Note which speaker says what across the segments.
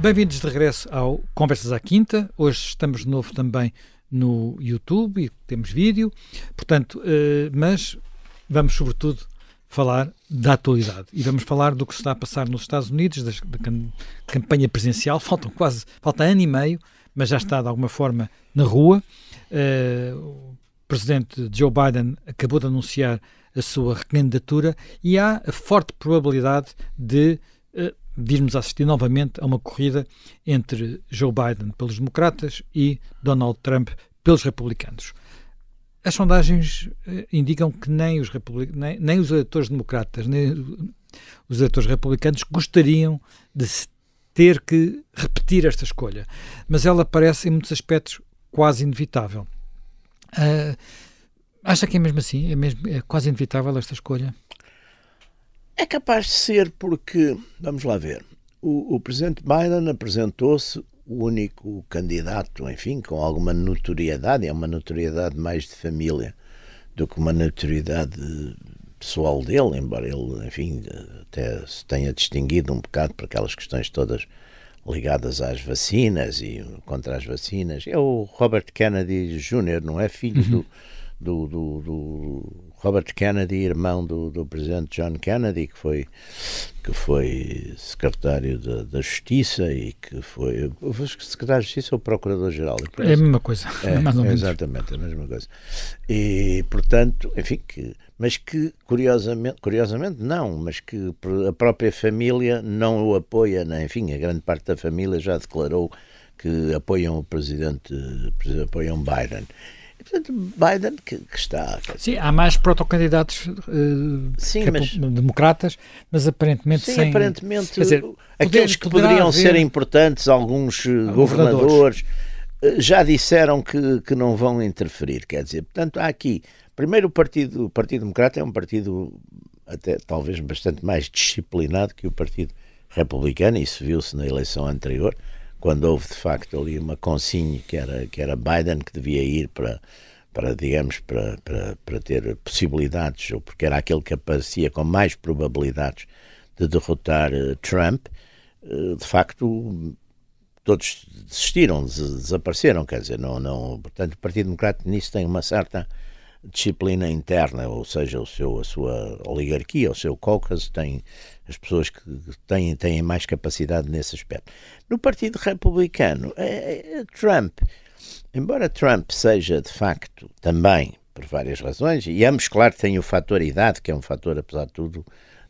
Speaker 1: Bem-vindos de regresso ao Conversas à Quinta. Hoje estamos de novo também no YouTube e temos vídeo, portanto, uh, mas vamos sobretudo falar da atualidade e vamos falar do que se está a passar nos Estados Unidos, da, campanha presidencial. Faltam quase, falta ano e meio, mas já está de alguma forma na rua. Uh, o presidente Joe Biden acabou de anunciar a sua recandidatura e há a forte probabilidade de virmos assistir novamente a uma corrida entre Joe Biden pelos democratas e Donald Trump pelos republicanos. As sondagens eh, indicam que nem os, nem, nem os eleitores democratas, nem os eleitores republicanos gostariam de ter que repetir esta escolha. Mas ela parece, em muitos aspectos, quase inevitável. Uh, acha que é mesmo assim? É, mesmo, é quase inevitável esta escolha?
Speaker 2: É capaz de ser porque, vamos lá ver, o, o presidente Biden apresentou-se o único candidato, enfim, com alguma notoriedade, é uma notoriedade mais de família do que uma notoriedade pessoal dele, embora ele, enfim, até se tenha distinguido um bocado por aquelas questões todas ligadas às vacinas e contra as vacinas. É o Robert Kennedy Jr., não é filho uhum. do, do, do, do Robert Kennedy, irmão do, do presidente John Kennedy, que foi, que foi secretário da, da Justiça e que foi, secretário de Justiça ou procurador-geral.
Speaker 1: É a mesma coisa, é, mais ou menos.
Speaker 2: Exatamente, a mesma coisa. E, portanto, enfim, que, mas que curiosamente, curiosamente não, mas que a própria família não o apoia, né? enfim, a grande parte da família já declarou que apoiam o presidente, apoiam Biden. Portanto, Biden, que, que está.
Speaker 1: Sim, há mais protocandidatos uh, sim, mas, democratas, mas aparentemente
Speaker 2: sim,
Speaker 1: sem.
Speaker 2: aparentemente. Quer dizer, aqueles que poderiam ser importantes, alguns uh, governadores, uh, já disseram que, que não vão interferir. Quer dizer, portanto, há aqui. Primeiro, o Partido, o partido Democrata é um partido até talvez bastante mais disciplinado que o Partido Republicano, isso viu-se na eleição anterior quando houve de facto ali uma consigne que era, que era Biden que devia ir para, para digamos, para, para, para ter possibilidades, ou porque era aquele que aparecia com mais probabilidades de derrotar uh, Trump, uh, de facto todos desistiram, desapareceram, quer dizer, não, não, portanto o Partido Democrata nisso tem uma certa disciplina interna, ou seja, o seu, a sua oligarquia, o seu caucus tem as pessoas que têm, têm mais capacidade nesse aspecto. No Partido Republicano, é, é, Trump, embora Trump seja de facto também, por várias razões, e ambos, claro, têm o fator idade, que é um fator, apesar de tudo,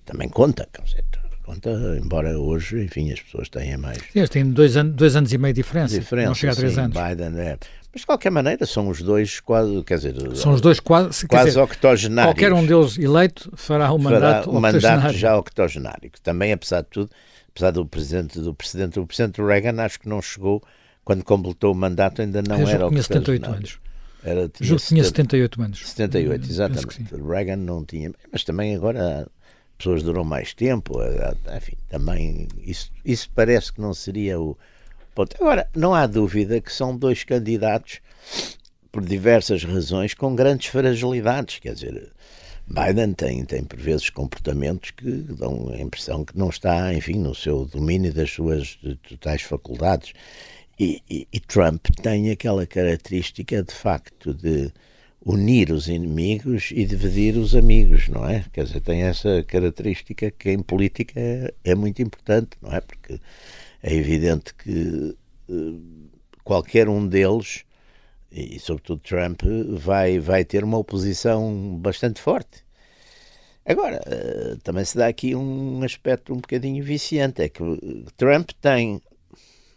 Speaker 2: também conta, dizer, conta, embora hoje, enfim, as pessoas tenham mais.
Speaker 1: Eles têm dois, anos, dois anos e meio de diferença, diferença não chega a três sim, anos.
Speaker 2: Biden é. Mas de qualquer maneira são os dois quase, quer dizer,
Speaker 1: são os dois quase,
Speaker 2: quase
Speaker 1: dizer,
Speaker 2: octogenários.
Speaker 1: Qualquer um deles eleito fará um mandato fará um
Speaker 2: mandato já octogenário, também apesar de tudo, apesar do presidente do presidente do presidente Reagan acho que não chegou quando completou o mandato ainda não
Speaker 1: Eu
Speaker 2: era
Speaker 1: tinha 78 anos. Era, tinha Julgo que tinha 78 anos.
Speaker 2: 78, hum, exatamente. Reagan não tinha, mas também agora pessoas duram mais tempo, enfim, também isso, isso parece que não seria o ponto. Agora, não há dúvida que são dois candidatos, por diversas razões, com grandes fragilidades. Quer dizer, Biden tem, tem por vezes comportamentos que dão a impressão que não está, enfim, no seu domínio das suas totais faculdades. E, e, e Trump tem aquela característica, de facto, de unir os inimigos e dividir os amigos, não é? Quer dizer, tem essa característica que em política é, é muito importante, não é? Porque é evidente que uh, qualquer um deles, e sobretudo Trump, vai, vai ter uma oposição bastante forte. Agora, uh, também se dá aqui um aspecto um bocadinho viciante, é que Trump tem,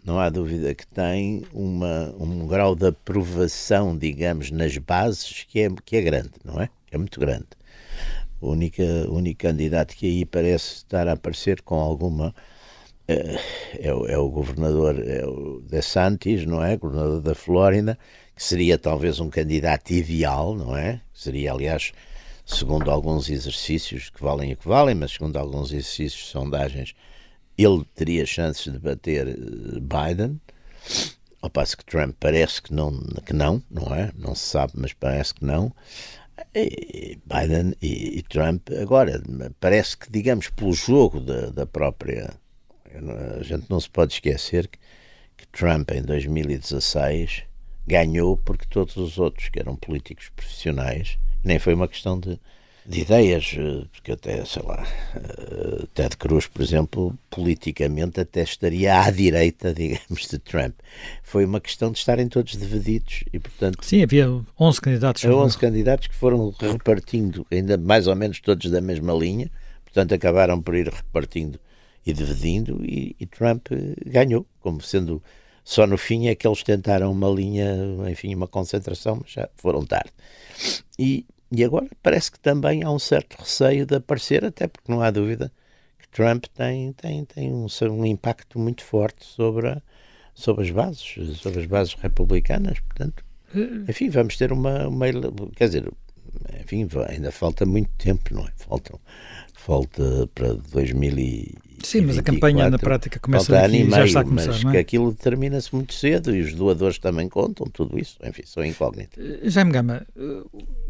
Speaker 2: não há dúvida que tem, uma, um grau de aprovação, digamos, nas bases que é, que é grande, não é? É muito grande. O único, único candidato que aí parece estar a aparecer com alguma é, é, o, é o governador é o DeSantis, não é? Governador da Flórida, que seria talvez um candidato ideal, não é? Seria, aliás, segundo alguns exercícios que valem o que valem, mas segundo alguns exercícios de sondagens, ele teria chances de bater eh, Biden. Ao passo que Trump parece que não, que não, não é? Não se sabe, mas parece que não. E Biden e, e Trump, agora, parece que, digamos, pelo jogo da, da própria A gente não se pode esquecer que, que Trump, em 2016, ganhou porque todos os outros, que eram políticos profissionais, nem foi uma questão de, de ideias, eh, porque até, sei lá, uh, Ted Cruz, por exemplo, politicamente até estaria à direita, digamos, de Trump. Foi uma questão de estarem todos divididos e, portanto...
Speaker 1: Sim, havia 11 candidatos.
Speaker 2: 11 candidatos que foram repartindo, ainda mais ou menos todos da mesma linha, portanto acabaram por ir repartindo e dividindo e, e Trump ganhou, como sendo só no fim é que eles tentaram uma linha, enfim, uma concentração, mas já foram tarde. E, e agora parece que também há um certo receio de aparecer, até porque não há dúvida que Trump tem, tem, tem um, um impacto muito forte sobre, a, sobre as bases, sobre as bases republicanas, portanto, enfim, vamos ter uma, uma quer dizer, enfim, ainda falta muito tempo, não é? Faltam, falta para 2000 e
Speaker 1: Sim, mas a campanha na prática começa
Speaker 2: daqui,
Speaker 1: e já está a começar,
Speaker 2: mas
Speaker 1: não é?
Speaker 2: que aquilo determina-se muito cedo e os doadores também contam, tudo isso, enfim, são incógnitas.
Speaker 1: Eh, Jaime Gama, eh,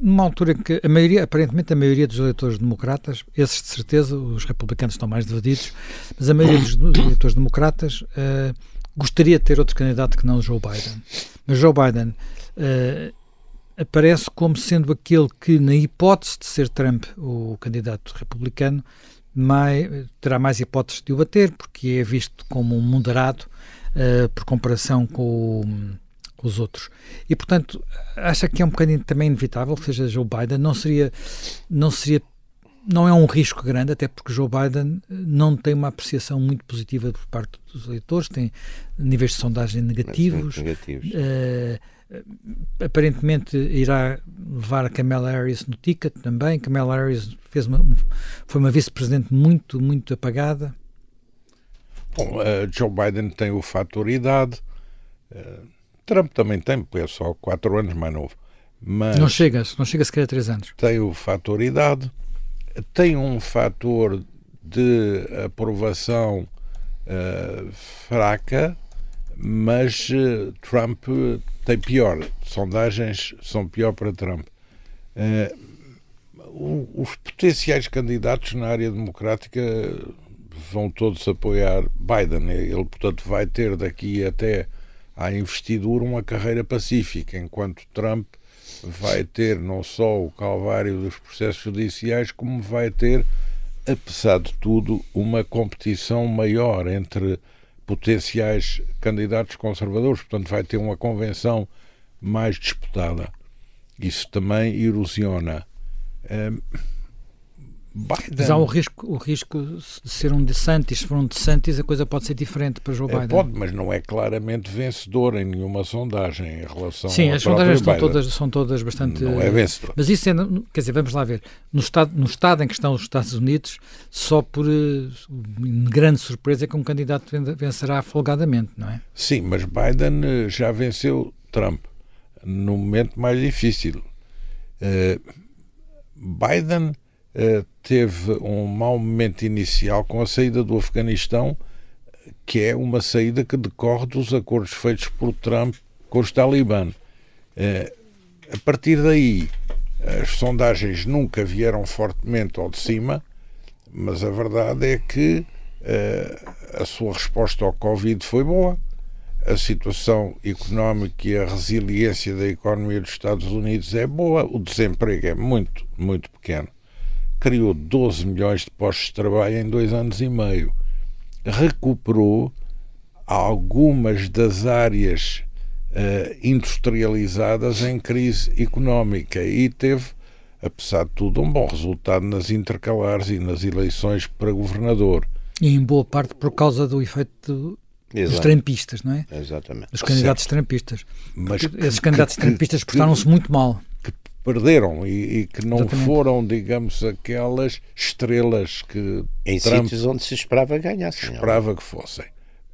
Speaker 1: numa altura que a maioria, aparentemente a maioria dos eleitores democratas, esses de certeza, os republicanos estão mais divididos, mas a maioria dos eleitores democratas uh, gostaria de ter outro candidato que não o Joe Biden. Mas Joe Biden uh, aparece como sendo aquele que, na hipótese de ser Trump o candidato republicano, mais, terá mais hipóteses de o bater, porque é visto como um moderado uh, por comparação com, com, os outros. E, portanto, acha que é um bocadinho também inevitável que seja Joe Biden. Não seria, não seria não é um risco grande, até porque Joe Biden não tem uma apreciação muito positiva por parte dos eleitores, tem níveis de sondagem negativos.
Speaker 2: negativos.
Speaker 1: Uh, aparentemente irá levar a Kamala Harris no ticket também. Kamala Harris fez uma, foi uma vice-presidente muito, muito apagada.
Speaker 3: Bom, uh, Joe Biden tem o fator idade, uh, Trump também tem, porque é só quatro anos mais novo. Mas
Speaker 1: não chega, não chega sequer a três anos.
Speaker 3: Tem o fator idade, tem um fator de aprovação uh, fraca, mas Trump tem pior. Sondagens são pior para Trump. os potenciais candidatos na área democrática vão todos apoiar Biden. Ele, portanto, vai ter daqui até à investidura uma carreira pacífica, enquanto Trump vai ter não só o calvário dos processos judiciais, como vai ter, apesar de tudo, uma competição maior entre potenciais candidatos conservadores. Portanto, vai ter uma convenção mais disputada. Isso também erosiona. Um,
Speaker 1: Biden. Mas há o risco, o risco de ser um DeSantis. Se for um DeSantis, a coisa pode ser diferente para Joe Biden.
Speaker 3: É, pode, mas não é claramente vencedor em nenhuma sondagem em relação
Speaker 1: Sim, as sondagens são todas, são todas bastante.
Speaker 3: Não é vencedor.
Speaker 1: Mas isso é, quer dizer, vamos lá ver. No estado, no estado em que estão os Estados Unidos, só por uh, grande surpresa é que um candidato vencerá folgadamente, não é?
Speaker 3: Sim, mas Biden eh, já venceu Trump no momento mais difícil. Uh, Biden teve um mau momento inicial com a saída do Afeganistão, que é uma saída que decorre dos acordos feitos por Trump com os Talibã. Uh, a partir daí, as sondagens nunca vieram fortemente ao de cima, mas a verdade é que uh, a sua resposta ao Covid foi boa. A situação económica e a resiliência da economia dos Estados Unidos é boa, o desemprego é muito, muito pequeno criou 12 milhões de postos de trabalho em dois anos e meio. Recuperou algumas das áreas uh, industrializadas em crise económica e teve, apesar de tudo, um bom resultado nas intercalares e nas eleições para governador.
Speaker 1: E em boa parte por causa do efeito dos trampistas, não é?
Speaker 2: Exatamente.
Speaker 1: Dos candidatos trampistas. Mas esses candidatos que, trampistas portaram-se muito mal
Speaker 3: perderam e, e que não Exatamente. foram, digamos, aquelas estrelas que
Speaker 2: em Trump sítios onde se esperava ganhar,
Speaker 3: esperava que fossem.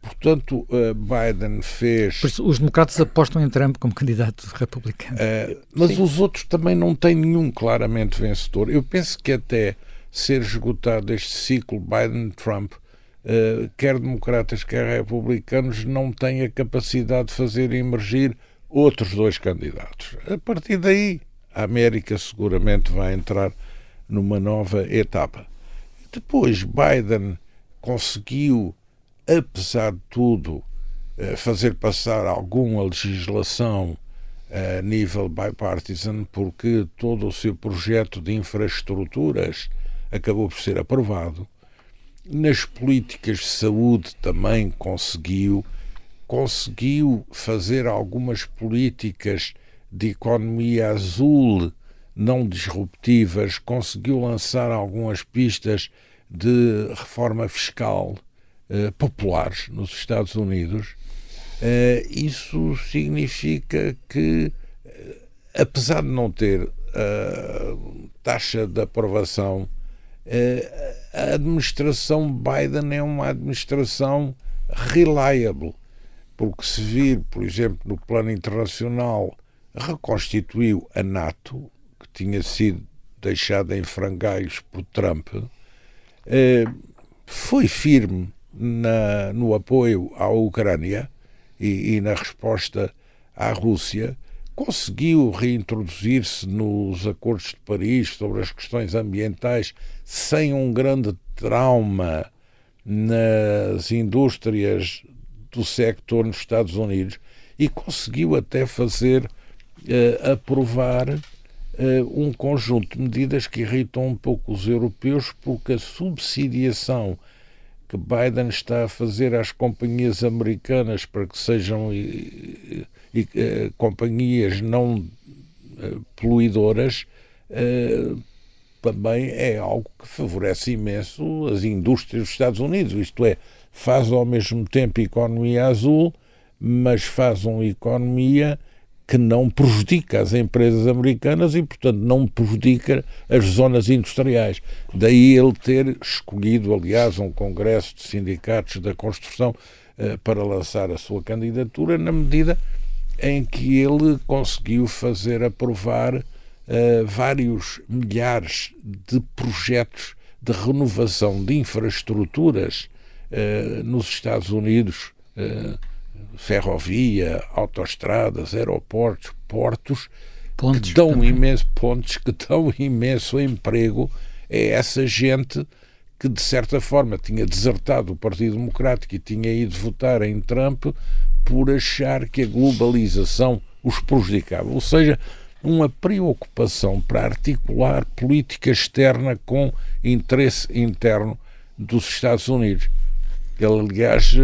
Speaker 3: Portanto, uh, Biden fez.
Speaker 1: Por isso, os democratas apostam em Trump como candidato republicano.
Speaker 3: Uh, mas Sim. os outros também não têm nenhum claramente vencedor. Eu penso que até ser esgotado este ciclo Biden-Trump, uh, quer democratas, quer republicanos, não têm a capacidade de fazer emergir outros dois candidatos. A partir daí, a América seguramente vai entrar numa nova etapa. Depois, Biden conseguiu apesar de tudo, eh, fazer passar alguma legislação a nível bipartisan, porque todo o seu projeto de infraestruturas acabou por ser aprovado. Nas políticas de saúde também conseguiu, conseguiu fazer algumas políticas de economia azul não disruptivas, conseguiu lançar algumas pistas de reforma fiscal eh, populares nos Estados Unidos. Eh, isso significa que, eh, apesar de não ter a taxa de aprovação, a administração Biden é uma administração reliable, porque se vir, por exemplo, no plano internacional, reconstituiu a NATO, que tinha sido deixada em frangalhos por Trump, foi firme na, no apoio à Ucrânia e, e na resposta à Rússia, conseguiu reintroduzir-se nos acordos de Paris sobre as questões ambientais sem um grande trauma nas indústrias do sector nos Estados Unidos e conseguiu até fazer uh, aprovar uh, um conjunto de medidas que irritam um pouco os europeus porque a subsidiação que Biden está a fazer às companhias americanas para que sejam e, e, e, companhias não poluidoras também é algo que favorece imenso as indústrias dos Estados Unidos. Isto é, faz ao mesmo tempo economia azul, mas faz uma economia que não prejudica as empresas americanas e, portanto, não prejudica as zonas industriais. Daí ele ter escolhido, aliás, um congresso de sindicatos da construção eh, para lançar a sua candidatura, na medida em que ele conseguiu fazer aprovar eh, vários milhares de projetos de renovação de infraestruturas eh, nos Estados Unidos ferrovia, autoestradas, aeroportos, portos, que dão também. imenso pontos que dão imenso emprego a essa gente que de certa forma tinha desertado o Partido Democrático e tinha ido votar em Trump por achar que a globalização os prejudicava. Ou seja, uma preocupação para articular política externa com interesse interno dos Estados Unidos. Ele, aliás,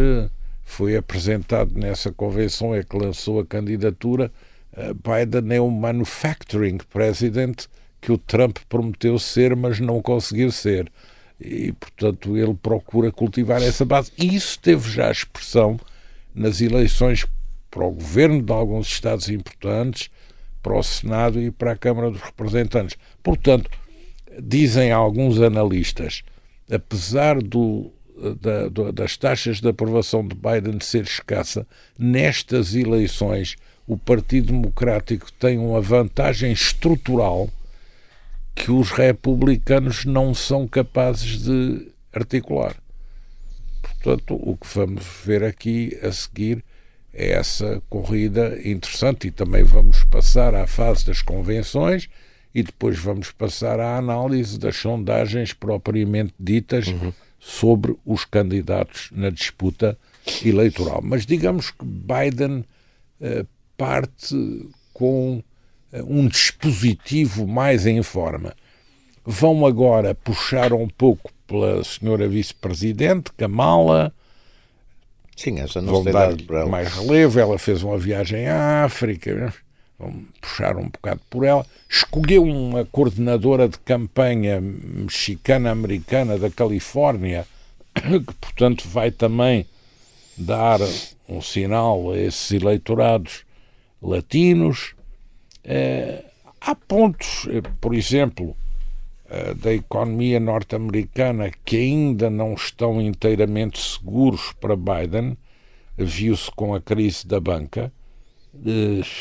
Speaker 3: foi apresentado nessa convenção é que lançou a candidatura Biden é o manufacturing president que o Trump prometeu ser, mas não conseguiu ser. E, portanto, ele procura cultivar essa base. E isso teve já expressão nas eleições para o governo de alguns estados importantes, para o Senado e para a Câmara dos Representantes. Portanto, dizem alguns analistas, apesar do da, das taxas de aprovação de Biden ser escassa, nestas eleições o Partido Democrático tem uma vantagem estrutural que os republicanos não são capazes de articular. Portanto, o que vamos ver aqui a seguir é essa corrida interessante e também vamos passar à fase das convenções e depois vamos passar à análise das sondagens propriamente ditas. Uhum sobre os candidatos na disputa eleitoral. Mas digamos que Biden eh, parte com eh, um dispositivo mais em forma. Vão agora puxar um pouco pela senhora vice-presidente, Kamala.
Speaker 2: Sim, essa não vão dar
Speaker 3: mais relevo. Ela fez uma viagem à África vamos puxar um bocado por ela, escolheu uma coordenadora de campanha mexicana-americana da Califórnia, que, portanto, vai também dar um sinal a esses eleitorados latinos. É, há pontos, eh, por exemplo, eh, da economia norte-americana que ainda não estão inteiramente seguros para Biden, viu-se com a crise da banca eh,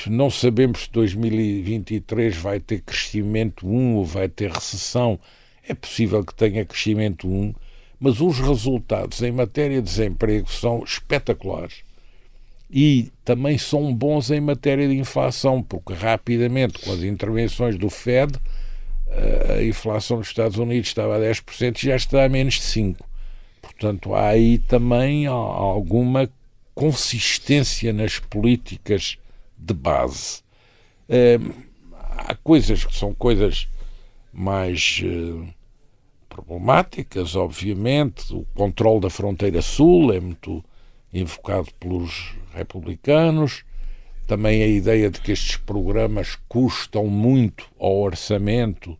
Speaker 3: não sabemos se 2023 vai ter crescimento 1 ou vai ter recessão. É possível que tenha crescimento 1, mas os resultados em matéria de desemprego são espetaculares. E também são bons em matéria de inflação, porque rapidamente, com as intervenções do Fed, eh, a inflação dos Estados Unidos estava a 10% e já está a menos de 5%. portanto, há aí também alguma consistência nas políticas de base. É, há coisas que são coisas mais uh, problemáticas, obviamente. O controle da fronteira sul é muito invocado pelos republicanos. Também a ideia de que estes programas custam muito ao orçamento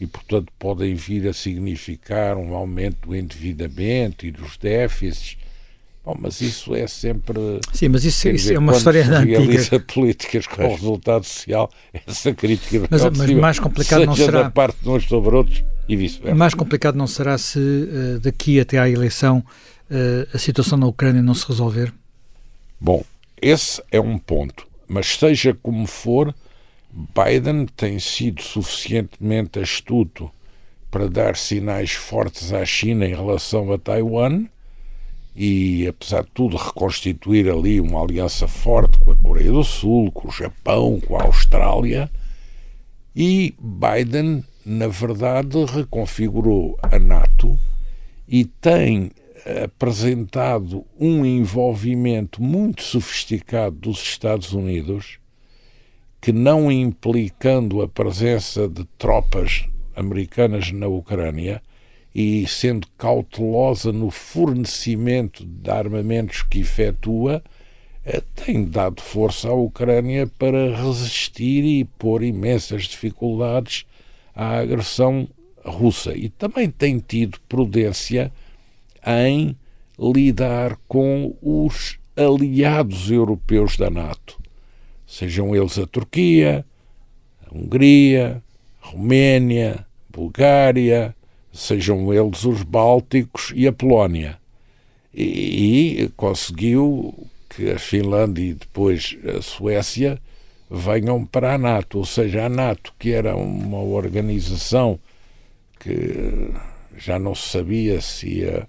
Speaker 3: e, portanto, podem vir a significar um aumento do endividamento e dos déficits. Bom, mas isso é sempre.
Speaker 1: Sim, mas isso, isso dizer, é uma história se antiga.
Speaker 3: políticas com resultado social, essa crítica
Speaker 1: mas, mas mais complicado não será
Speaker 3: da parte de uns sobre outros e vice-versa.
Speaker 1: Mais complicado não será se uh, daqui até à eleição uh, a situação na Ucrânia não se resolver?
Speaker 3: Bom, esse é um ponto. Mas seja como for, Biden tem sido suficientemente astuto para dar sinais fortes à China em relação a Taiwan e, apesar de tudo, reconstituir ali uma aliança forte com a Coreia do Sul, com o Japão, com a Austrália. E Biden, na verdade, reconfigurou a NATO e tem apresentado um envolvimento muito sofisticado dos Estados Unidos que, não implicando a presença de tropas americanas na Ucrânia e sendo cautelosa no fornecimento de armamentos que efetua, eh, tem dado força à Ucrânia para resistir e pôr imensas dificuldades à agressão russa. E também tem tido prudência em lidar com os aliados europeus da NATO sejam eles a Turquia, a Hungria, a Roménia, a Bulgária, sejam eles os Bálticos e a Polónia. E, e conseguiu que a Finlândia e depois a Suécia venham para a NATO, ou seja, a NATO, que era uma organização que já não se sabia se ia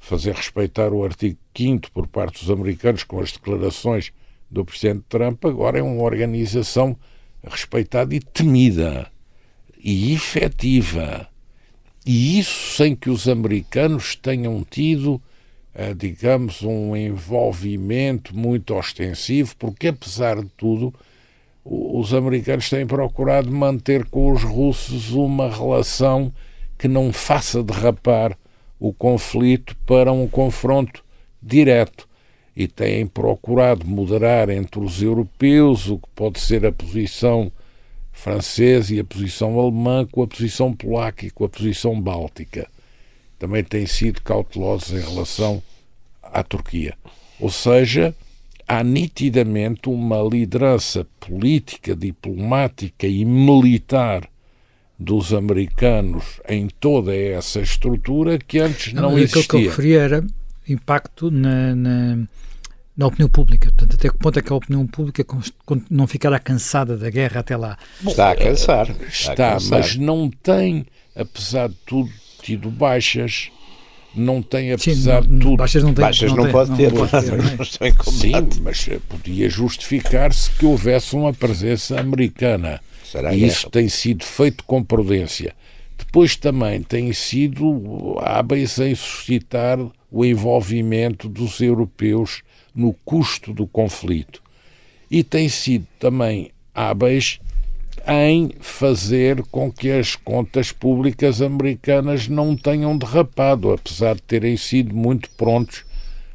Speaker 3: fazer respeitar o artigo 5 por parte dos americanos com as declarações do presidente Trump agora é uma organização respeitada e temida e efetiva. E isso sem que os americanos tenham tido, eh, digamos, um envolvimento muito ostensivo, porque apesar de tudo, os americanos têm procurado manter com os russos uma relação que não faça derrapar o conflito para um confronto direto. E têm procurado moderar entre os europeus o que pode ser a posição francesa e a posição alemã com a posição polaca e com a posição báltica. Também têm sido cautelosos em relação à Turquia. Ou seja, há nitidamente uma liderança política, diplomática e militar dos americanos em toda essa estrutura que antes não, não existia.
Speaker 1: Aquilo que eu referia era impacto na, na na opinião pública. Portanto, até que ponto é que a opinião pública não ficará cansada da guerra até lá?
Speaker 2: Está a cansar.
Speaker 3: Está, está a cansar. mas não tem, apesar de tudo, tido baixas. Não tem, apesar
Speaker 1: Sim,
Speaker 3: de tudo.
Speaker 1: Baixas não, tem,
Speaker 2: baixas não, não, pode ter, não pode ter
Speaker 3: não Sim, mas podia justificar-se que houvesse uma presença americana. Será e isso tem sido feito com prudência. Depois também tem sido hábeis em suscitar o envolvimento dos europeus no custo do conflito e tem sido também hábeis em fazer com que as contas públicas americanas não tenham derrapado, apesar de terem sido muito prontos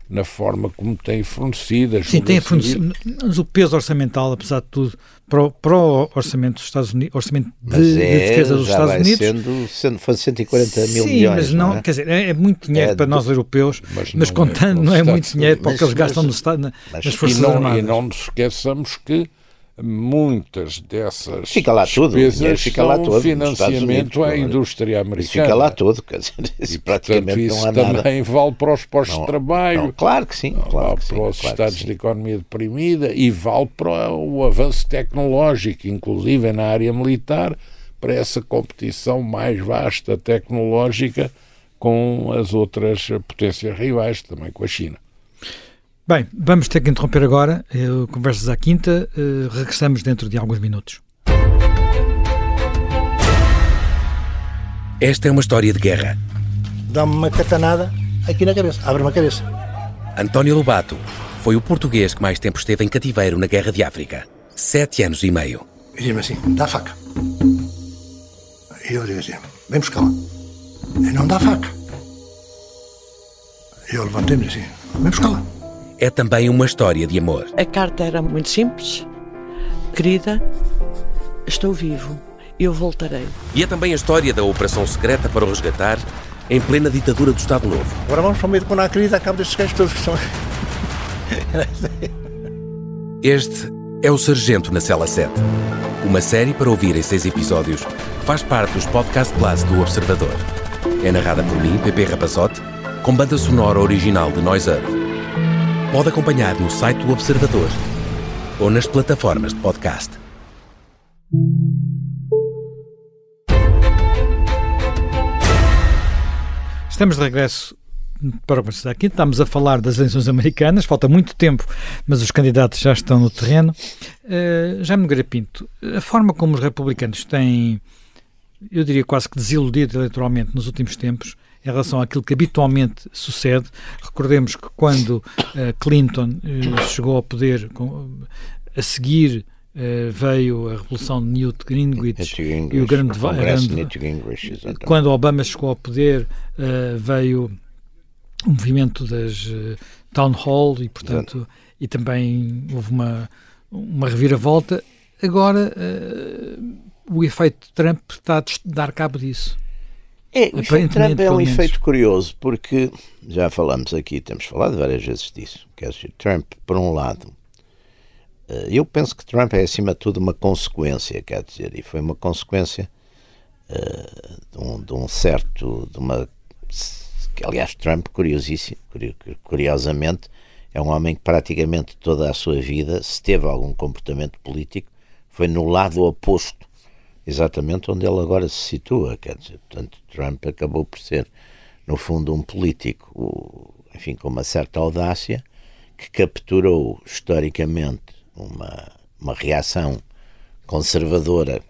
Speaker 3: na forma como têm fornecido.
Speaker 1: Sim, têm fornecido, mas o peso orçamental, apesar de tudo, para o, para o orçamento dos Estados Unidos, orçamento de, é, de defesa dos Estados Unidos.
Speaker 2: Sendo, sendo, foi 140
Speaker 1: mil
Speaker 2: sim, milhões.
Speaker 1: Mas não,
Speaker 2: não é?
Speaker 1: quer dizer, é, é muito dinheiro é, para nós europeus, mas, mas contando, é, não é muito dinheiro para o que eles gastam no nas Forças
Speaker 3: e não,
Speaker 1: Armadas.
Speaker 3: E não nos esqueçamos que muitas dessas
Speaker 2: fica lá tudo,
Speaker 3: despesas
Speaker 2: fica lá todo,
Speaker 3: financiamento à indústria americana. Isso
Speaker 2: fica lá tudo, quer dizer,
Speaker 3: e, praticamente portanto, isso
Speaker 2: não há
Speaker 3: também
Speaker 2: nada.
Speaker 3: vale para os postos
Speaker 2: não,
Speaker 3: de trabalho,
Speaker 2: não, claro que sim, claro
Speaker 3: vale
Speaker 2: que
Speaker 3: para
Speaker 2: sim,
Speaker 3: os
Speaker 2: claro
Speaker 3: estados de economia deprimida e vale para o avanço tecnológico, inclusive na área militar, para essa competição mais vasta tecnológica com as outras potências rivais, também com a China.
Speaker 1: Bem, vamos ter que interromper agora. Eu, conversas à quinta. Uh, regressamos dentro de alguns minutos.
Speaker 4: Esta é uma história de guerra.
Speaker 5: Dá-me uma catanada,
Speaker 4: aqui na cabeça, abre-me a cabeça.
Speaker 5: António Lobato foi o português que mais tempo esteve em cativeiro na Guerra de África. Sete anos e meio.
Speaker 4: E diz-me assim, dá a faca. E eu digo assim, vem buscá-la. E não dá a faca. E eu levantei-me assim, vem buscá-la.
Speaker 5: É também uma história de amor.
Speaker 6: A carta era muito simples. Querida, estou vivo. Eu voltarei.
Speaker 5: E é também a história da operação secreta para o resgatar em plena ditadura do Estado Novo.
Speaker 4: Agora vamos para o meio de quando há querida, acabo destes gajos todos que são...
Speaker 5: Este é o Sargento na Cela 7. Uma série para ouvir em seis episódios. Faz parte dos Podcast Plus do Observador. É narrada por mim, Pepe Rapazote, com banda sonora original de Noise Earth. Pode acompanhar no site do Observador ou nas plataformas de podcast.
Speaker 1: Estamos de regresso para o Conversar aqui. Estamos a falar das eleições americanas, falta muito tempo, mas os candidatos já estão no terreno. Uh, Jaime Nogueira Pinto, a forma como os republicanos têm, eu diria quase que desiludido eleitoralmente nos últimos tempos, em relação àquilo que habitualmente sucede. Recordemos que quando uh, Clinton uh, chegou ao poder, com, a seguir uh, veio a revolução de Newt Gingrich,
Speaker 2: e o grande, grande Gingrich,
Speaker 1: quando Obama chegou ao poder veio o movimento das town hall e portanto e também houve uma uma reviravolta. Agora o efeito Trump está a dar cabo disso.
Speaker 2: É, o efeito Trump é um efeito curioso, porque já falamos aqui, temos falado várias vezes disso. Quer dizer, Trump, por um lado, eh, eu penso que Trump é, acima de tudo, uma consequência, quer dizer, e foi uma consequência uh, de, um, de, um, certo, de uma. Que, aliás, Trump, curiosíssimo, curiosamente, é um homem que praticamente toda a sua vida, se teve algum comportamento político, foi no lado oposto exatamente onde ele agora se situa. Quer dizer, portanto, Trump acabou por ser, no fundo, um político, enfim, com uma certa audácia, que capturou historicamente uma, uma reação conservadora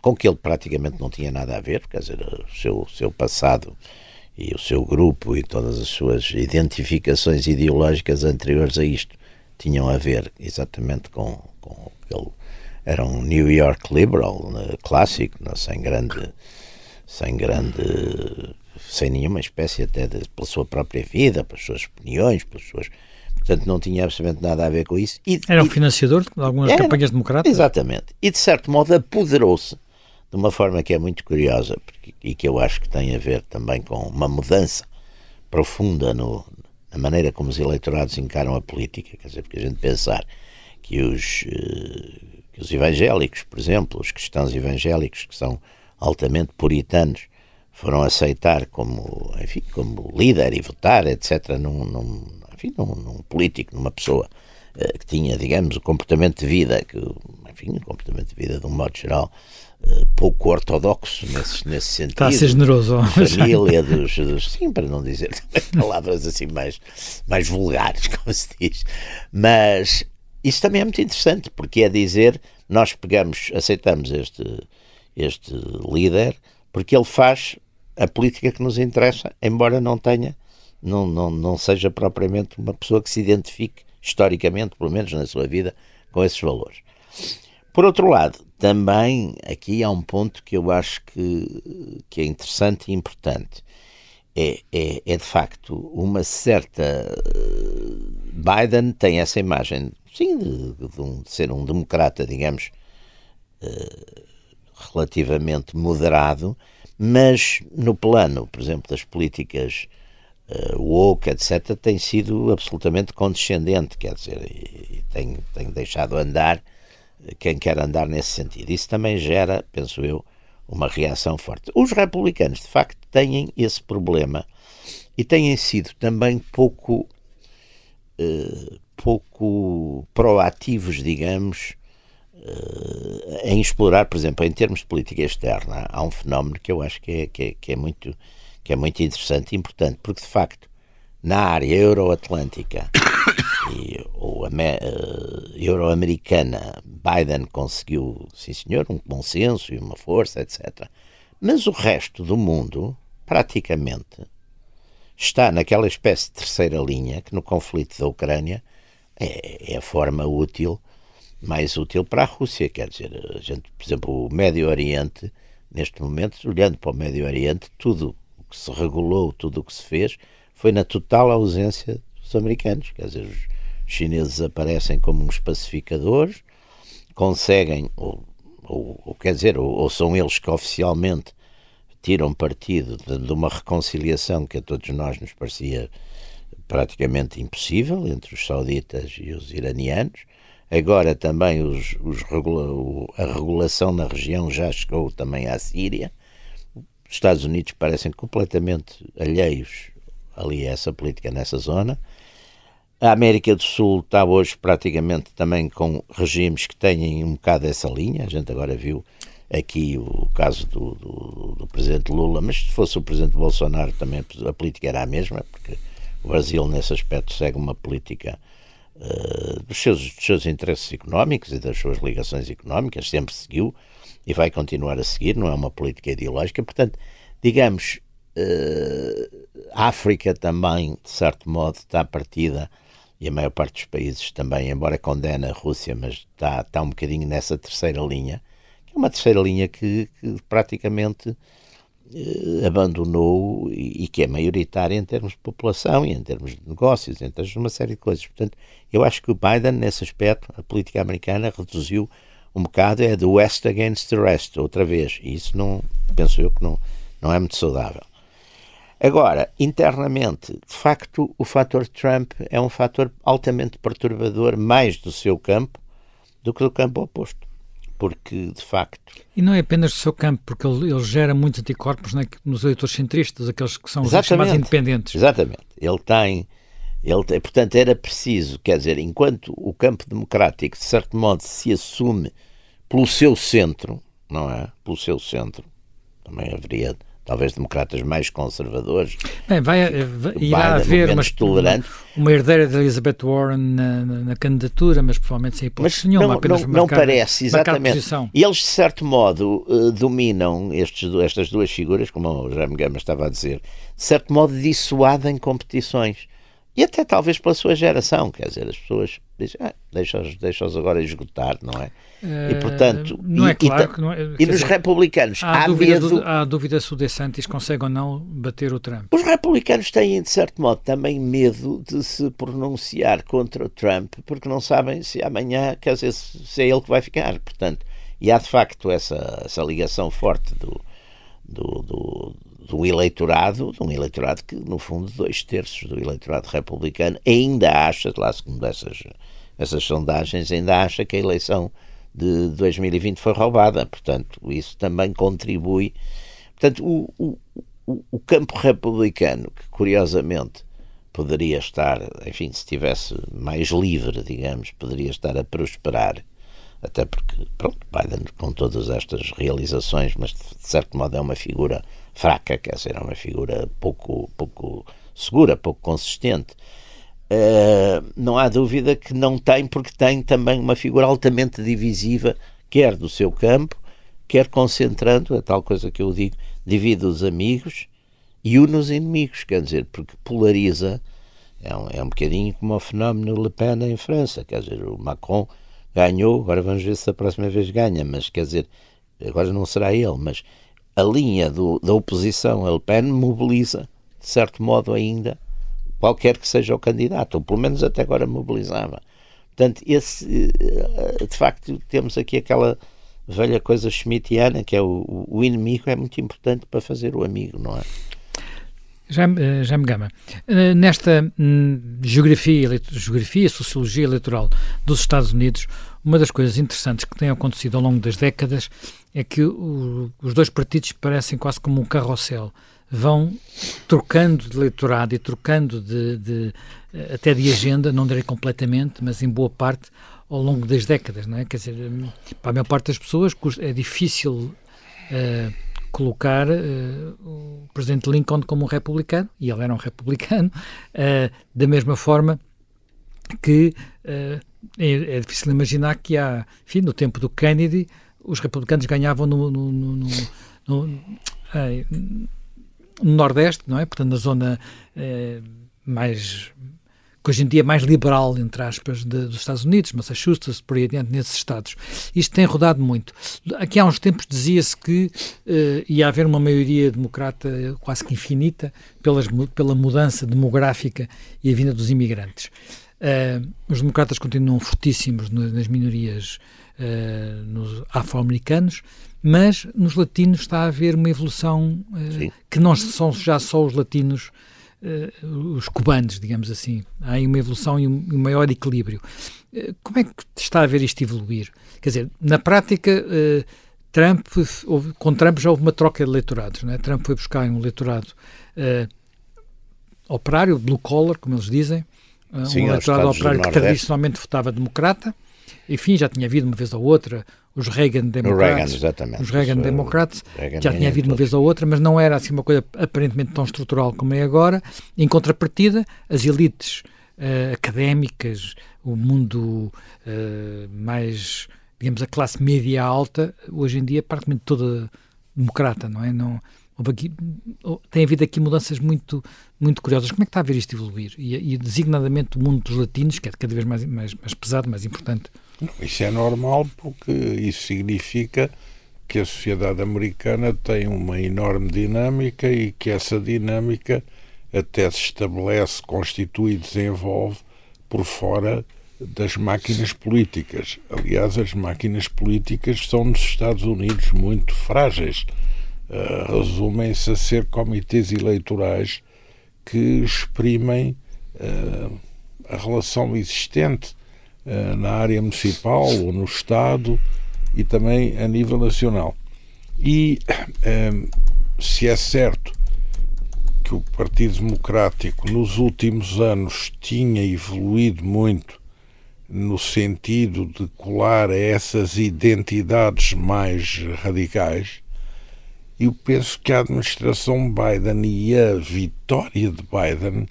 Speaker 2: com que ele praticamente não tinha nada a ver, quer dizer, o seu, seu passado e o seu grupo e todas as suas identificações ideológicas anteriores a isto tinham a ver exatamente com, com o que ele era um New York liberal né, clássico, não, sem grande, sem grande, sem nenhuma espécie até de, pela sua própria vida, pelas suas opiniões, pelas suas portanto não tinha absolutamente nada a ver com isso.
Speaker 1: E, era um financiador de algumas era, campanhas democratas?
Speaker 2: Exatamente. E de certo modo apoderou-se de uma forma que é muito curiosa porque, e que eu acho que tem a ver também com uma mudança profunda no, na maneira como os eleitorados encaram a política. Quer dizer, porque a gente pensar que os, eh, os evangélicos, por exemplo, os cristãos evangélicos que são altamente puritanos, foram aceitar como, enfim, como líder e votar, etc., num, num enfim, num, num, político, numa pessoa uh, que tinha, digamos, o comportamento de vida, que, enfim, o comportamento de vida, de um modo geral, uh, pouco ortodoxo nesse, nesse sentido.
Speaker 1: Está a ser generoso.
Speaker 2: Família dos, dos, Sim, para não dizer palavras assim mais, mais vulgares, como se diz. Mas isso também é muito interessante, porque é dizer, nós pegamos, aceitamos este, este líder, porque ele faz a política que nos interessa, embora não tenha, não, não, não seja propriamente uma pessoa que se identifique, historicamente, pelo menos na sua vida, com esses valores. Por outro lado, também aqui há um ponto que eu acho que, que é interessante e importante. É, é, é de facto uma certa. Biden tem essa imagem sim, de, de, um, de ser um democrata, digamos, uh, relativamente moderado, mas no plano, por exemplo, das políticas uh, woke, etc., tem sido absolutamente condescendente, quer dizer, e, e tem, tem deixado andar quem quer andar nesse sentido. Isso também gera, penso eu, uma reação forte. Os republicanos, de facto, têm esse problema e têm sido também pouco uh, pouco proativos, digamos, uh, em explorar, por exemplo, em termos de política externa, há um fenómeno que eu acho que é, que é, que é muito, que é muito interessante e importante, porque de facto, na área euroatlântica ou uh, euro-americana, Biden conseguiu, sim senhor, um bom senso e uma força, etc. Mas o resto do mundo, praticamente, está naquela espécie de terceira linha que no conflito da Ucrânia é, é a forma útil, mais útil para a Rússia. Quer dizer, a gente, por exemplo, o Médio Oriente, neste momento, olhando para o Médio Oriente, tudo o que se regulou, tudo o que se fez, foi na total ausência dos americanos. Quer dizer, os chineses aparecem como uns pacificadores, conseguem, ou, ou, ou quer dizer, ou, ou, são eles que oficialmente tiram partido de, de, uma reconciliação que a todos nós nos parecia praticamente impossível entre os sauditas e os iranianos. Agora também os, os regula, a regulação na região já chegou também à Síria. Os Estados Unidos parecem completamente alheios ali a essa política nessa zona. A América do Sul está hoje praticamente também com regimes que têm um bocado essa linha. A gente agora viu aqui o caso do, do, do, presidente Lula, mas se fosse o presidente Bolsonaro também a política era a mesma, porque o Brasil nesse aspecto segue uma política uh, dos, seus, dos seus interesses económicos e das suas ligações económicas, sempre seguiu e vai continuar a seguir, não é uma política ideológica. Portanto, digamos, uh, a África também, de certo modo, está partida e a maior parte dos países também, embora condene a Rússia, mas está, está um bocadinho nessa terceira linha, que é uma terceira linha que, que praticamente abandonou e, e, que é maioritária em termos de população e em termos de negócios, em termos de uma série de coisas. Portanto, eu acho que o Biden, nesse aspecto, a política americana reduziu um bocado, é do West against the rest, outra vez, e isso não, penso eu que não, não é muito saudável. Agora, internamente, de facto, o fator Trump é um fator altamente perturbador, mais do seu campo do que do campo oposto. Porque, de facto.
Speaker 1: E não é apenas do seu campo, porque ele, ele gera muitos anticorpos né, nos eleitores centristas, aqueles que são os mais independentes.
Speaker 2: Exatamente. Ele tem. Ele tem, portanto, era preciso, quer dizer, enquanto o campo democrático, de certo modo, se assume pelo seu centro, não é? Pelo seu centro, também haveria talvez democratas mais conservadores.
Speaker 1: Bem, vai, vai irá haver uma, tolerante. uma herdeira de Elizabeth Warren na, na, candidatura, mas provavelmente sem hipótese nenhuma,
Speaker 2: não,
Speaker 1: apenas
Speaker 2: não, não marcar, parece, exatamente. E eles, de certo modo, uh, dominam estes, estas duas figuras, como o Jaime Gama estava a dizer, de certo modo dissuadem competições. E até talvez pela sua geração, quer dizer, as pessoas dizem, ah, deixa-os deixa agora esgotar, não é? E portanto,
Speaker 1: não
Speaker 2: e,
Speaker 1: é claro não é,
Speaker 2: e nos dizer, republicanos
Speaker 1: há, há dúvida medo. Do, há dúvida se o DeSantis consegue ou não bater o Trump.
Speaker 2: Os republicanos têm, de certo modo, também medo de se pronunciar contra o Trump, porque não sabem se amanhã, quer dizer, se é ele que vai ficar. Portanto, e há de facto essa, essa ligação forte do, do, do do eleitorado, de um eleitorado que, no fundo, dois terços do eleitorado republicano ainda acha, lá segundo essas, essas sondagens, ainda acha que a eleição de 2020 foi roubada. Portanto, isso também contribui. Portanto, o, o, o campo republicano, que curiosamente poderia estar, enfim, se estivesse mais livre, digamos, poderia estar a prosperar, até porque, pronto, Biden com todas estas realizações, mas de certo modo é uma figura fraca, quer dizer, é uma figura pouco, pouco segura, pouco consistente. Uh, não há dúvida que não tem, porque tem também uma figura altamente divisiva, quer do seu campo, quer concentrando, a tal coisa que eu digo, divide os amigos e une os inimigos, quer dizer, porque polariza. É um, é um bocadinho como o fenómeno Le Pen em França, quer dizer, o Macron ganhou, agora vamos ver se a próxima vez ganha, mas quer dizer, agora não será ele, mas a linha do, da oposição a Le Pen mobiliza, de certo modo ainda, qualquer que seja o candidato, ou pelo menos até agora mobilizava. Portanto, esse, eh, de facto, temos aqui aquela velha coisa schmittiana, que é o, o inimigo é muito importante para fazer o amigo, não é?
Speaker 1: Já, eh, já me gama. Eh, nesta hum, geografia, geografia, sociologia eleitoral dos Estados Unidos, uma das coisas interessantes que tem acontecido ao longo das décadas é que o, os dois partidos parecem quase como um carrossel. Vão trocando de eleitorado e trocando de, de, até de agenda, não direi completamente, mas em boa parte ao longo das décadas, não é? Quer dizer, para a maior parte das pessoas é difícil uh, colocar uh, o presidente Lincoln como um republicano, e ele era um republicano, uh, da mesma forma que é, é, difícil imaginar que há, enfim, no tempo do Kennedy, os republicanos ganhavam no, no, no, no ai, no Nordeste, não é? Portanto, na zona eh, mais que hoje em dia é mais liberal, entre aspas, de, dos Estados Unidos, Massachusetts, por aí adiante, nesses estados. Isto tem rodado muito. Aqui há uns tempos dizia-se que uh, ia haver uma maioria democrata quase que infinita pelas, pela mudança demográfica e a vinda dos imigrantes. Uh, os democratas continuam fortíssimos nas minorias uh, nos afro-americanos, mas nos latinos está a haver uma evolução que não são já só os latinos uh, os cubanos, digamos assim. Há uma evolução e um, um maior equilíbrio. Uh, como é que está a ver isto evoluir? Quer dizer, na prática, uh, Trump, houve, com Trump já houve uma troca de eleitorados. Não é? Trump foi buscar um eleitorado operário, blue collar, como eles dizem, Sim, um eleitorado operário que tradicionalmente votava democrata. Enfim, já tinha havido uma vez ou outra os Reagan Democrats,
Speaker 2: Reagan,
Speaker 1: os Reagan Democrats, Reagan já tinha havido uma vez ou outra, mas não era assim uma coisa aparentemente tão estrutural como é agora. Em contrapartida, as elites uh, académicas, o mundo uh, mais, digamos, a classe média alta, hoje em dia é praticamente toda democrata, não é? Não, aqui, tem havido aqui mudanças muito, muito curiosas. Como é que está a ver isto evoluir? E, e designadamente o mundo dos latinos, que é cada vez mais, mais, mais pesado, mais importante.
Speaker 3: Isso é normal porque isso significa que a sociedade americana tem uma enorme dinâmica e que essa dinâmica até se estabelece, constitui e desenvolve por fora das máquinas políticas. Aliás, as máquinas políticas são nos Estados Unidos muito frágeis. Uh, Resumem-se a ser comitês eleitorais que exprimem uh, a relação existente eh, na área municipal ou no Estado e também a nível nacional. E eh, se é certo que o Partido Democrático nos últimos anos tinha evoluído muito no sentido de colar essas identidades mais radicais, eu penso que a administração Biden e a vitória de Biden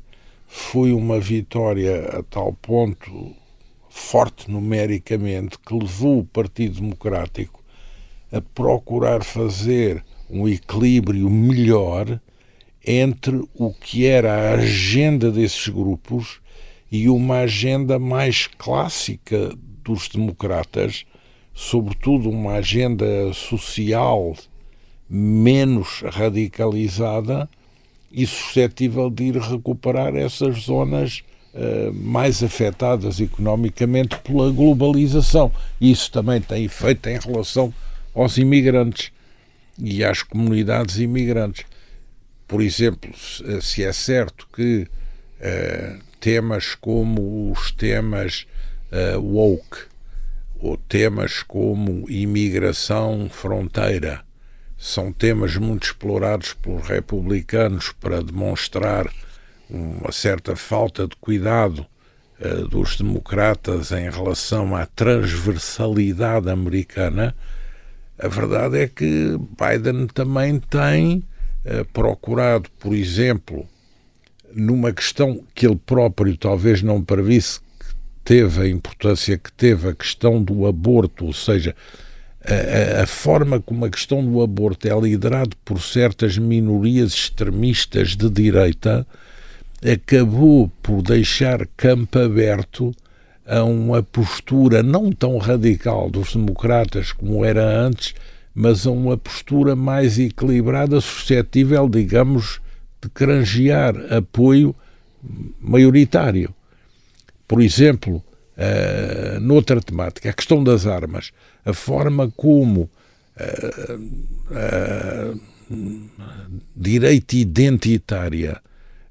Speaker 3: foi uma vitória a tal ponto forte numericamente que levou o Partido Democrático a procurar fazer um equilíbrio melhor entre o que era a agenda desses grupos e uma agenda mais clássica dos democratas, sobretudo uma agenda social menos radicalizada e suscetível de ir recuperar essas zonas eh, mais afetadas economicamente pela globalização. Isso também tem efeito em relação aos imigrantes e às comunidades imigrantes. Por exemplo, se é certo que uh, temas como os temas uh, woke ou temas como imigração fronteira são temas muito explorados pelos republicanos para demonstrar uma certa falta de cuidado uh, dos democratas em relação à transversalidade americana, a verdade é que Biden também tem uh, procurado, por exemplo, numa questão que ele próprio talvez não previsse que teve a importância que teve, a questão do aborto, ou seja, a, a, forma como a questão do aborto é liderada por certas minorias extremistas de direita, acabou por deixar campo aberto a uma postura não tão radical dos democratas como era antes, mas a uma postura mais equilibrada, suscetível, digamos, de granjear apoio maioritário. Por exemplo, uh, noutra temática, a questão das armas, a forma como uh, uh, direita identitária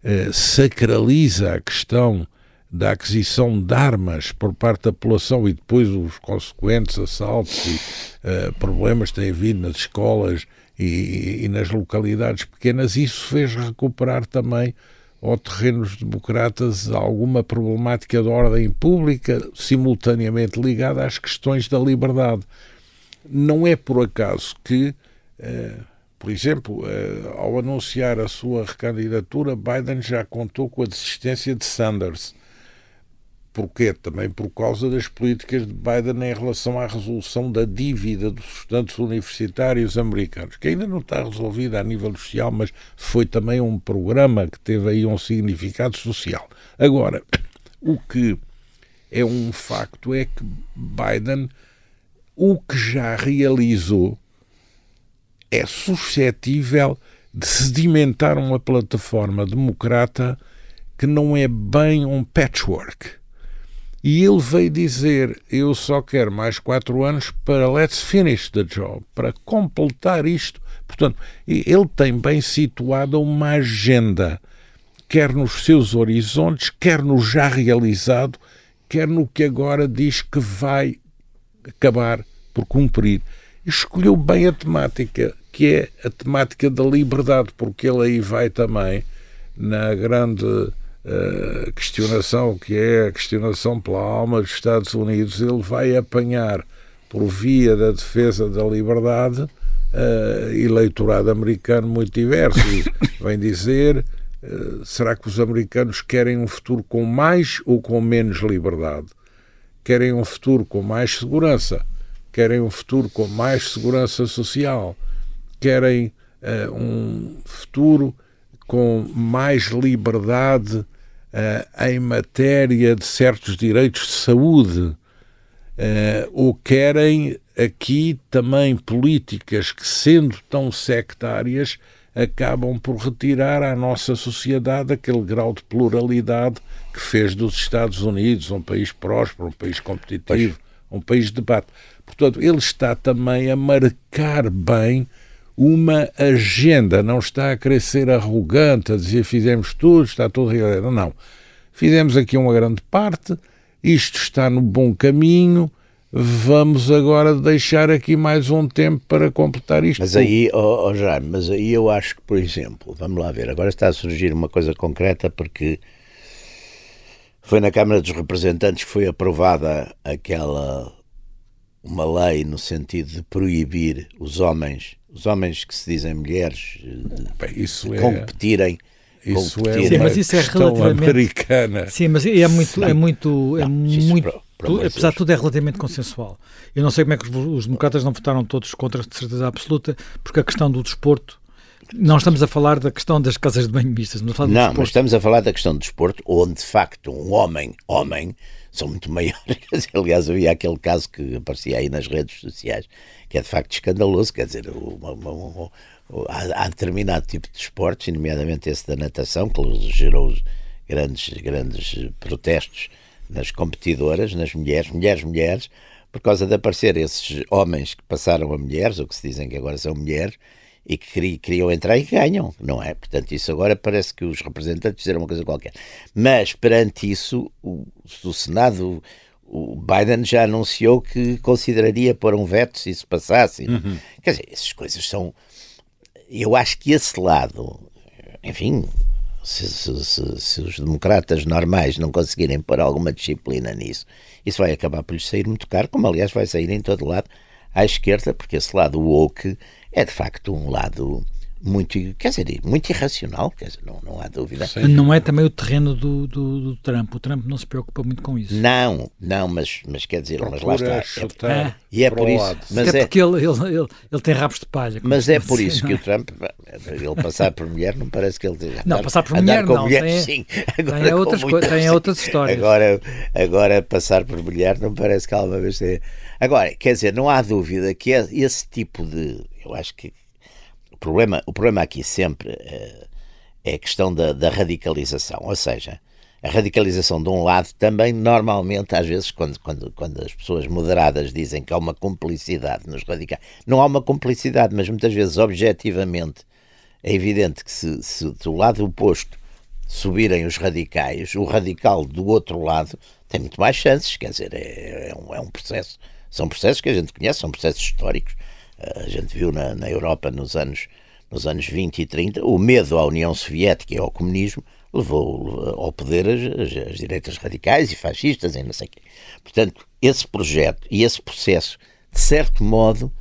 Speaker 3: eh, sacraliza a questão da aquisição de armas por parte da população e depois os consequentes assaltos e uh, problemas que têm havido nas escolas e, e, nas localidades pequenas, isso fez recuperar também ao terreno dos democratas alguma problemática de ordem pública simultaneamente ligada às questões da liberdade. Não é por acaso que uh, por exemplo, eh, ao anunciar a sua recandidatura, Biden já contou com a desistência de Sanders. Porquê? Também por causa das políticas de Biden em relação à resolução da dívida dos estudantes universitários americanos, que ainda não está resolvida a nível social, mas foi também um programa que teve aí um significado social. Agora, o que é um facto é que Biden, o que já realizou, é suscetível de sedimentar uma plataforma democrata que não é bem um patchwork e ele veio dizer: Eu só quero mais quatro anos para let's finish the job, para completar isto. Portanto, ele tem bem situada uma agenda, quer nos seus horizontes, quer no já realizado, quer no que agora diz que vai acabar por cumprir. Escolheu bem a temática, que é a temática da liberdade, porque ele aí vai também na grande uh, questionação, que é a questionação pela alma dos Estados Unidos, ele vai apanhar, por via da defesa da liberdade, uh, eleitorado americano muito diverso. Vem dizer: uh, será que os americanos querem um futuro com mais ou com menos liberdade? Querem um futuro com mais segurança? Querem um futuro com mais segurança social? Querem uh, um futuro com mais liberdade uh, em matéria de certos direitos de saúde, uh, ou querem aqui também políticas que, sendo tão sectárias, acabam por retirar à nossa sociedade aquele grau de pluralidade que fez dos Estados Unidos um país próspero, um país competitivo, pois. um país de debate. Portanto, ele está também a marcar bem uma agenda, não está a ser arrogante, a dizer fizemos tudo, está tudo realizado. Não. Fizemos aqui uma grande parte, isto está no bom caminho, vamos agora deixar aqui mais um tempo para completar isto.
Speaker 2: Mas aí, oh, oh Jaime, mas aí eu acho que, por exemplo, vamos lá ver, agora está a surgir uma coisa concreta porque foi na Câmara dos Representantes que foi aprovada aquela uma lei no sentido de proibir os homens os homens que se dizem mulheres Bem, isso é... competirem.
Speaker 3: Isso é sim, mas isso é relativamente americana.
Speaker 1: Sim, mas é muito, é muito, é não, muito, tu, apesar de tudo é relativamente consensual. Eu não sei como é que os, os, democratas não votaram todos contra, de certeza absoluta, porque a questão do desporto não estamos a falar da questão das casas de banho mistas,
Speaker 2: não, não mas estamos a falar da questão do desporto, onde de facto um homem, homem, são muito maiores. Aliás, havia aquele caso que aparecia aí nas redes sociais, que é de facto escandaloso, quer dizer, uma, uma, uma, há, há, determinado tipo de esportes, nomeadamente esse da natação, que gerou grandes, grandes protestos nas competidoras, nas mulheres, mulheres, mulheres, por causa de aparecer esses homens que passaram a mulheres, ou que se dizem que agora são mulheres, e que queriam entrar e ganham, não é? Portanto, isso agora parece que os representantes fizeram uma coisa qualquer. Mas, perante isso, o, o Senado, o Biden já anunciou que consideraria pôr um veto se isso passasse. Uhum. Quer dizer, essas coisas são. Eu acho que esse lado, enfim, se, se, se, se, os democratas normais não conseguirem pôr alguma disciplina nisso, isso vai acabar por lhes sair muito caro, como aliás vai sair em todo lado à esquerda, porque esse lado woke é de facto um lado muito, quer dizer, muito irracional, quer dizer, não, não há dúvida.
Speaker 1: Sim. Não é também o terreno do, do, do, Trump. O Trump não se preocupa muito com isso.
Speaker 2: Não, não, mas, mas quer dizer,
Speaker 3: Procura
Speaker 2: mas lá
Speaker 3: está. É,
Speaker 2: é, e é por isso.
Speaker 1: Mas é, é porque ele, ele, ele, ele, tem rabos de palha.
Speaker 2: Mas é por isso que o Trump, ele passar por mulher, não parece que ele tenha.
Speaker 1: Não, passar por mulher,
Speaker 2: com
Speaker 1: não.
Speaker 2: Mulher,
Speaker 1: tem,
Speaker 2: sim.
Speaker 1: Agora, tem, outras, mulher, tem outras histórias.
Speaker 2: Agora, agora, passar por mulher, não parece que alguma vez tenha. Agora, quer dizer, não há dúvida que esse tipo de. Eu acho que problema, o problema aqui sempre uh, é a questão da, da, radicalização, ou seja, a radicalização de um lado também normalmente, às vezes, quando, quando, quando as pessoas moderadas dizem que há uma cumplicidade nos radicais, não há uma cumplicidade, mas muitas vezes, objetivamente, é evidente que se, se do lado oposto subirem os radicais, o radical do outro lado tem muito mais chances, quer dizer, é, é, um, é um processo, são processos que a gente conhece, são processos históricos, a gente viu na, na Europa nos anos, nos anos 20 e 30, o medo à União Soviética e ao comunismo levou ao poder as, as, as direitas radicais e fascistas e não sei o quê. Portanto, esse projeto e esse processo, de certo modo,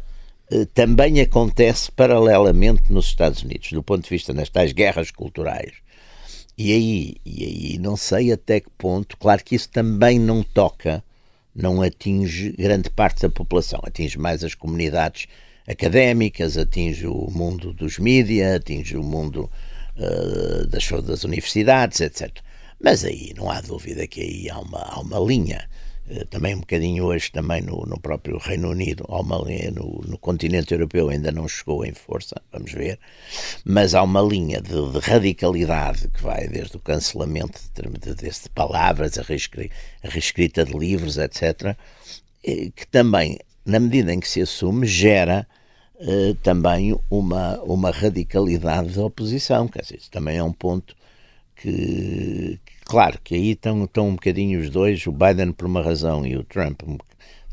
Speaker 2: eh, também acontece paralelamente nos Estados Unidos, do ponto de vista das tais guerras culturais E aí, e aí não sei até que ponto, claro que isso também não toca, não atinge grande parte da população, atinge mais as comunidades académicas, atinge o mundo dos mídias, atinge o mundo uh, das, das universidades, etc. Mas aí não há dúvida que aí há uma, há uma linha eh, também um bocadinho hoje também no, no próprio Reino Unido, há uma linha, no, no, continente europeu ainda não chegou em força, vamos ver, mas há uma linha de, de radicalidade que vai desde o cancelamento de, de, de palavras, a reescrita, a reescrita de livros, etc., que também, na medida em que se assume, gera eh, também uma, uma radicalidade da oposição, quer dizer, isso também é um ponto que, Claro que aí estão, estão um bocadinho os dois, o Biden por uma razão e o Trump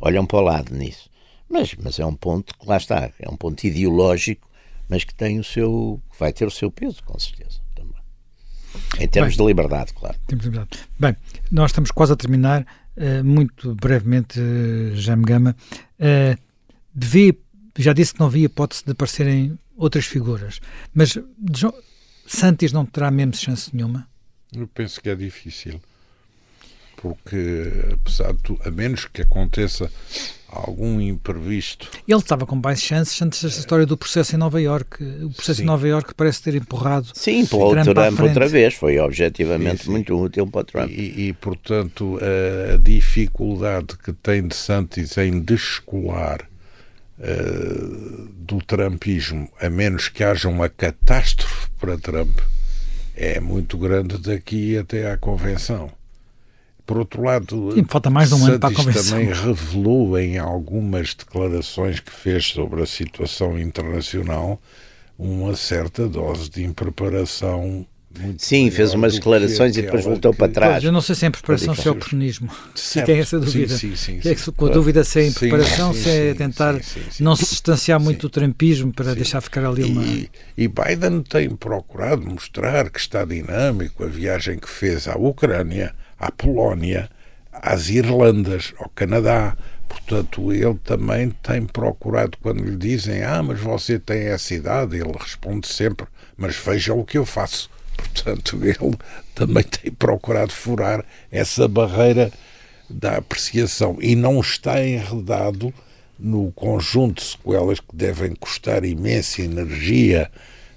Speaker 2: olham para o lado nisso. Mas, mas é um ponto que lá está, é um ponto ideológico, mas que tem o seu, vai ter o seu peso, com certeza. Também. Em termos Bem, de liberdade, claro.
Speaker 1: Liberdade. Bem, nós estamos quase a terminar, uh, muito brevemente, uh, Jaime Gama. Uh, devia, já disse que não havia hipótese de aparecerem outras figuras, mas Santos não terá mesmo chance nenhuma?
Speaker 3: Eu penso que é difícil. Porque, apesar de tudo, a menos que aconteça algum imprevisto.
Speaker 1: Ele estava com mais chances antes desta história do processo em Nova Iorque. O processo sim. em Nova Iorque parece ter empurrado.
Speaker 2: Sim, empurrou o Trump, outra vez. Foi objetivamente sim, sim. muito útil para o Trump.
Speaker 3: E, e, portanto, a dificuldade que tem de Santos em descolar uh, do Trumpismo, a menos que haja uma catástrofe para Trump é muito grande daqui até à convenção. Por outro lado,
Speaker 1: Sim, falta mais um ano para a convenção.
Speaker 3: também revelou em algumas declarações que fez sobre a situação internacional uma certa dose de impreparação
Speaker 2: Sim, fez umas declarações e depois voltou que... para trás. Pois,
Speaker 1: eu não sei se é preparação, se é oportunismo. Certo. Tem essa dúvida. Sim, sim, sim, é que, com a dúvida se é em preparação, se é tentar não se distanciar muito do trampismo para deixar ficar ali uma.
Speaker 3: E, e Biden tem procurado mostrar que está dinâmico a viagem que fez à Ucrânia, à Polónia, às Irlandas, ao Canadá. Portanto, ele também tem procurado, quando lhe dizem, ah, mas você tem essa idade, ele responde sempre, mas veja o que eu faço. Portanto, ele também tem procurado furar essa barreira da apreciação e não está enredado no conjunto de sequelas que devem custar imensa energia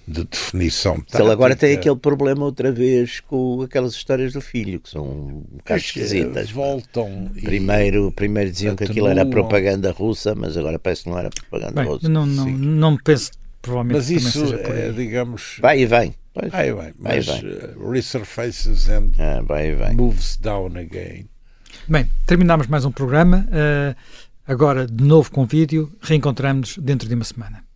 Speaker 3: de definição tática.
Speaker 2: Ele agora tem aquele problema outra vez com aquelas histórias do filho, que são um bocado esquisitas.
Speaker 3: Voltam.
Speaker 2: Primeiro, primeiro diziam atenuam. que aquilo era propaganda russa, mas agora parece que não era propaganda Bem, russa.
Speaker 1: Não, não, não penso, provavelmente.
Speaker 3: Mas isso, é, digamos.
Speaker 2: Vai e vem.
Speaker 3: Pois. Aí vai, mas vai. Uh, resurfaces and ah, vai, vai. moves down again.
Speaker 1: Bem, terminamos mais um programa. Uh, agora, de novo com vídeo. Reencontramos-nos dentro de uma semana.